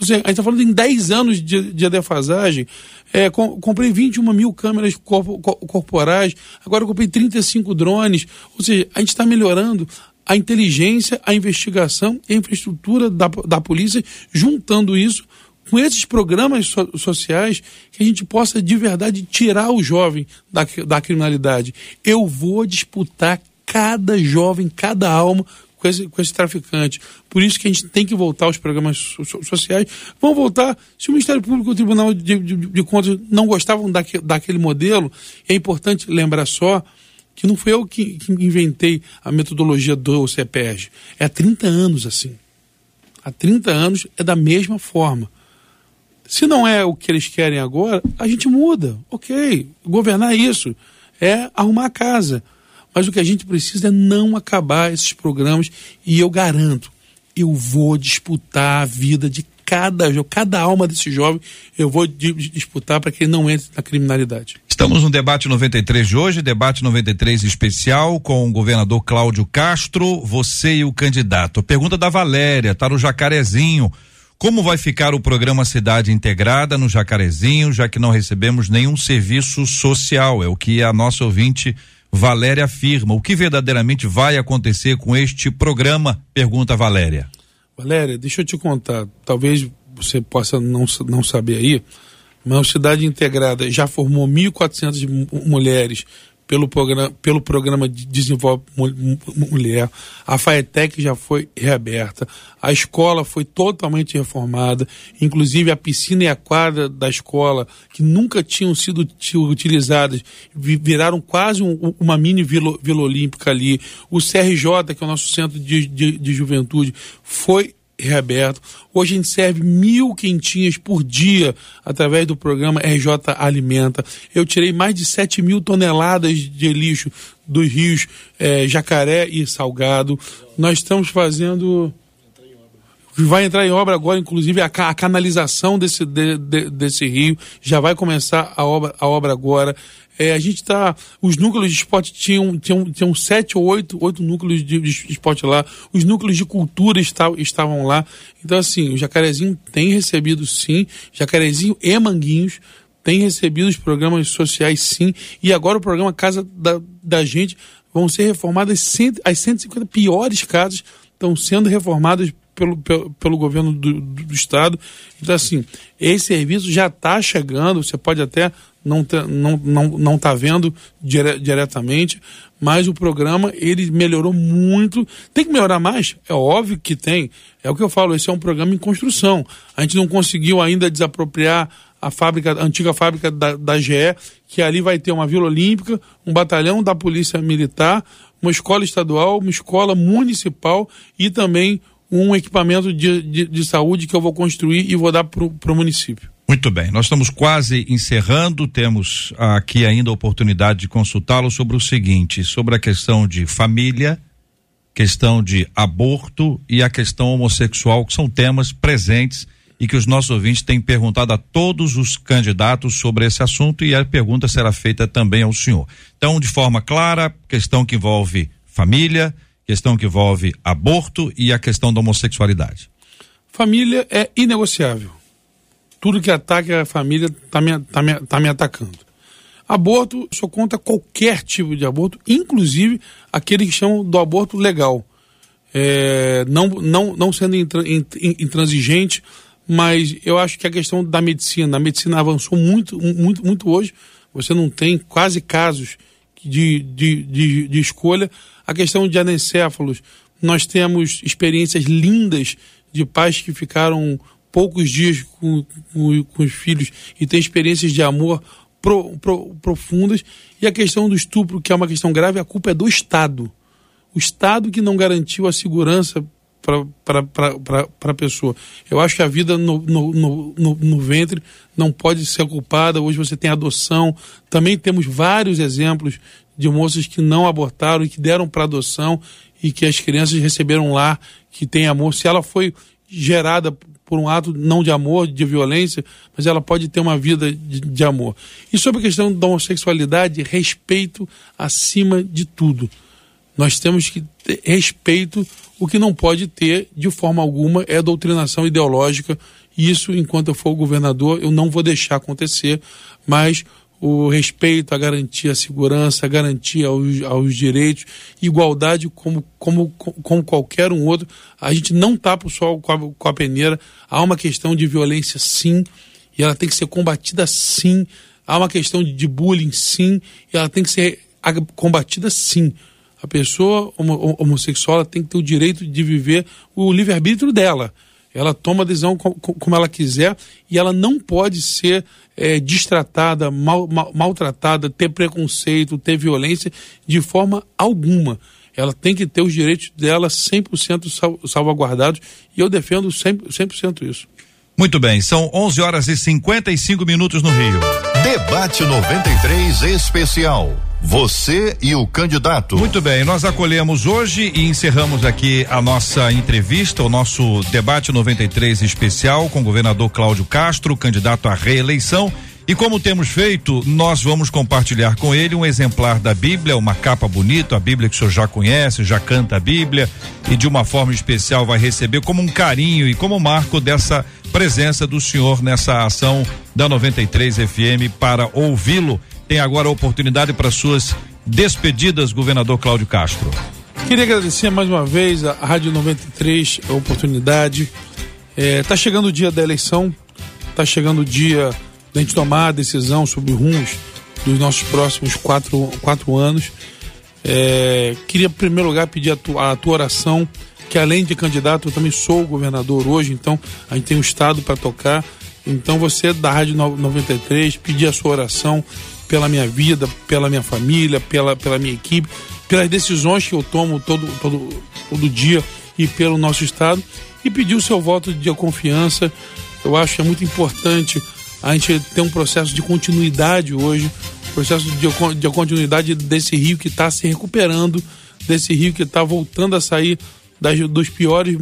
Ou seja, a gente está falando em 10 anos de, de defasagem. É, com, comprei 21 mil câmeras corporais, agora comprei 35 drones. Ou seja, a gente está melhorando a inteligência, a investigação e a infraestrutura da, da polícia, juntando isso com esses programas so sociais que a gente possa de verdade tirar o jovem da, da criminalidade. Eu vou disputar cada jovem, cada alma com esse, com esse traficante. Por isso que a gente tem que voltar aos programas so sociais. Vão voltar. Se o Ministério Público e o Tribunal de, de, de Contas não gostavam daque, daquele modelo, é importante lembrar só que não foi eu que, que inventei a metodologia do CEPERG. É há 30 anos assim. Há 30 anos é da mesma forma. Se não é o que eles querem agora, a gente muda. Ok, governar isso é arrumar a casa. Mas o que a gente precisa é não acabar esses programas e eu garanto, eu vou disputar a vida de cada cada alma desse jovem, eu vou disputar para que ele não entre na criminalidade. Estamos no debate 93 de hoje, debate 93 especial com o governador Cláudio Castro, você e o candidato. Pergunta da Valéria, tá no Jacarezinho. Como vai ficar o programa Cidade Integrada no Jacarezinho, já que não recebemos nenhum serviço social? É o que a nossa ouvinte Valéria afirma. O que verdadeiramente vai acontecer com este programa? Pergunta Valéria. Valéria, deixa eu te contar. Talvez você possa não, não saber aí, mas a Cidade Integrada já formou 1.400 mulheres pelo programa, pelo programa de Desenvolve Mulher. A FAETEC já foi reaberta. A escola foi totalmente reformada. Inclusive a piscina e a quadra da escola, que nunca tinham sido utilizadas, viraram quase um, uma mini vila, vila olímpica ali. O CRJ, que é o nosso centro de, de, de juventude, foi reaberto. Hoje a gente serve mil quentinhas por dia através do programa RJ Alimenta. Eu tirei mais de 7 mil toneladas de lixo dos rios é, Jacaré e Salgado. Nós estamos fazendo vai entrar em obra agora, inclusive a, a canalização desse, de, de, desse rio, já vai começar a obra, a obra agora. É, a gente está. Os núcleos de esporte tinham, tinham, tinham sete ou oito, oito núcleos de, de esporte lá. Os núcleos de cultura estavam, estavam lá. Então, assim, o Jacarezinho tem recebido sim, Jacarezinho e Manguinhos tem recebido os programas sociais sim. E agora o programa Casa da, da Gente vão ser reformadas cento, as 150 piores casas estão sendo reformadas pelo, pelo, pelo governo do, do, estado. Então, assim, esse serviço já está chegando, você pode até não ter, não não não tá vendo dire, diretamente, mas o programa ele melhorou muito. Tem que melhorar mais? É óbvio que tem. É o que eu falo, esse é um programa em construção. A gente não conseguiu ainda desapropriar a fábrica, a antiga fábrica da, da GE, que ali vai ter uma Vila Olímpica, um batalhão da Polícia Militar, uma escola estadual, uma escola municipal e também um equipamento de, de, de saúde que eu vou construir e vou dar para o município. Muito bem, nós estamos quase encerrando, temos aqui ainda a oportunidade de consultá-lo sobre o seguinte, sobre a questão de família, questão de aborto e a questão homossexual, que são temas presentes e que os nossos ouvintes têm perguntado a todos os candidatos sobre esse assunto e a pergunta será feita também ao senhor. Então, de forma clara, questão que envolve família, questão que envolve aborto e a questão da homossexualidade. Família é inegociável. Tudo que ataca a família está me, tá me, tá me atacando. Aborto, sou contra qualquer tipo de aborto, inclusive aquele que chamam do aborto legal. É, não, não, não sendo intransigente, mas eu acho que a questão da medicina, a medicina avançou muito, muito, muito hoje. Você não tem quase casos de, de, de, de escolha. A questão de anencéfalos, nós temos experiências lindas de pais que ficaram poucos dias com, com, com os filhos e têm experiências de amor pro, pro, profundas. E a questão do estupro, que é uma questão grave, a culpa é do Estado. O Estado que não garantiu a segurança para a pessoa. Eu acho que a vida no, no, no, no, ventre não pode ser culpada. Hoje você tem adoção. Também temos vários exemplos de moças que não abortaram e que deram para adoção e que as crianças receberam lá, que tem amor. Se ela foi gerada por um ato não de amor, de violência, mas ela pode ter uma vida de, de amor. E sobre a questão da homossexualidade, respeito acima de tudo. Nós temos que ter respeito. O que não pode ter, de forma alguma, é doutrinação ideológica. Isso, enquanto eu for governador, eu não vou deixar acontecer. Mas o respeito, a garantia, a segurança, a garantia aos, aos direitos, igualdade como, como, como qualquer um outro. A gente não tapa o sol com a, com a peneira. Há uma questão de violência, sim, e ela tem que ser combatida, sim. Há uma questão de bullying, sim, e ela tem que ser combatida, sim. A pessoa homossexual tem que ter o direito de viver o livre-arbítrio dela. Ela toma a decisão como ela quiser e ela não pode ser é, distratada, mal, mal, maltratada, ter preconceito, ter violência de forma alguma. Ela tem que ter os direitos dela 100% sal, salvaguardados e eu defendo 100%, 100% isso. Muito bem, são 11 horas e 55 minutos no Rio. Debate 93 especial. Você e o candidato. Muito bem, nós acolhemos hoje e encerramos aqui a nossa entrevista, o nosso debate 93 especial com o governador Cláudio Castro, candidato à reeleição. E como temos feito, nós vamos compartilhar com ele um exemplar da Bíblia, uma capa bonita, a Bíblia que o senhor já conhece, já canta a Bíblia e de uma forma especial vai receber como um carinho e como marco dessa presença do senhor nessa ação da 93 FM para ouvi-lo tem agora a oportunidade para suas despedidas, governador Cláudio Castro. Queria agradecer mais uma vez a Rádio 93 a oportunidade. Está é, chegando o dia da eleição, está chegando o dia da gente tomar a decisão sobre rumos dos nossos próximos quatro, quatro anos. É, queria, em primeiro lugar, pedir a tua, a tua oração, que além de candidato, eu também sou governador hoje, então a gente tem um Estado para tocar. Então você da Rádio 93, pedir a sua oração pela minha vida, pela minha família, pela, pela minha equipe, pelas decisões que eu tomo todo, todo, todo dia e pelo nosso Estado. e pedir o seu voto de confiança. Eu acho que é muito importante a gente ter um processo de continuidade hoje, processo de, de continuidade desse rio que está se recuperando, desse rio que está voltando a sair das, dos piores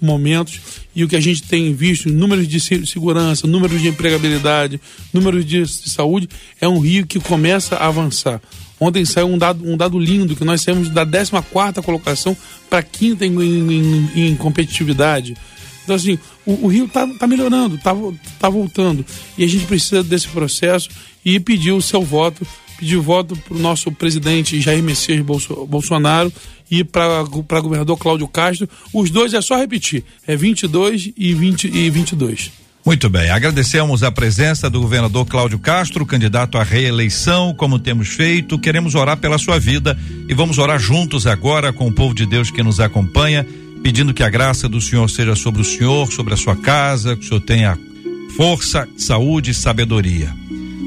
momentos e o que a gente tem visto, números de segurança, números de empregabilidade, números de saúde, é um rio que começa a avançar. Ontem saiu um dado, um dado lindo, que nós saímos da 14 colocação para quinta em, em, em, competitividade. Então, assim, o, o Rio está tá melhorando, está tá voltando. E a gente precisa desse processo e pedir o seu voto, pedir voto para o nosso presidente Jair Messias Bolsonaro e para governador Cláudio Castro. Os dois é só repetir, é 22 e, 20, e 22. Muito bem, agradecemos a presença do governador Cláudio Castro, candidato à reeleição, como temos feito. Queremos orar pela sua vida e vamos orar juntos agora com o povo de Deus que nos acompanha, pedindo que a graça do Senhor seja sobre o Senhor, sobre a sua casa, que o Senhor tenha força, saúde e sabedoria.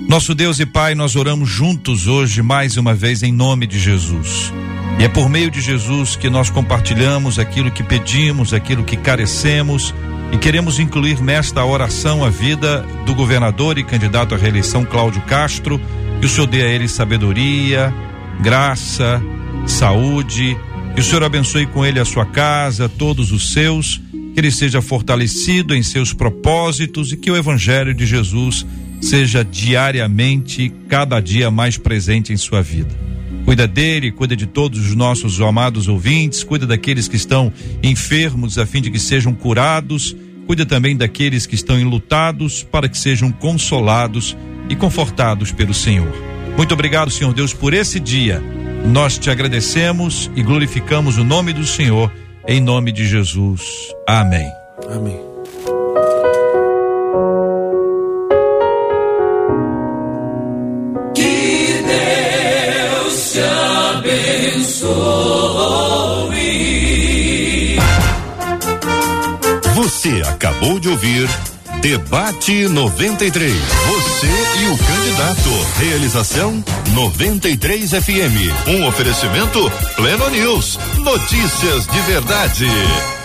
Nosso Deus e Pai, nós oramos juntos hoje mais uma vez em nome de Jesus. E é por meio de Jesus que nós compartilhamos aquilo que pedimos, aquilo que carecemos. E queremos incluir nesta oração a vida do governador e candidato à reeleição Cláudio Castro, que o Senhor dê a ele sabedoria, graça, saúde, que o Senhor abençoe com ele a sua casa, todos os seus, que ele seja fortalecido em seus propósitos e que o evangelho de Jesus seja diariamente, cada dia mais presente em sua vida. Cuida dele, cuida de todos os nossos amados ouvintes, cuida daqueles que estão enfermos a fim de que sejam curados, cuida também daqueles que estão enlutados para que sejam consolados e confortados pelo Senhor. Muito obrigado, Senhor Deus, por esse dia. Nós te agradecemos e glorificamos o nome do Senhor, em nome de Jesus. Amém. Amém. Você acabou de ouvir Debate 93. Você e o candidato. Realização 93 FM. Um oferecimento Pleno News. Notícias de verdade.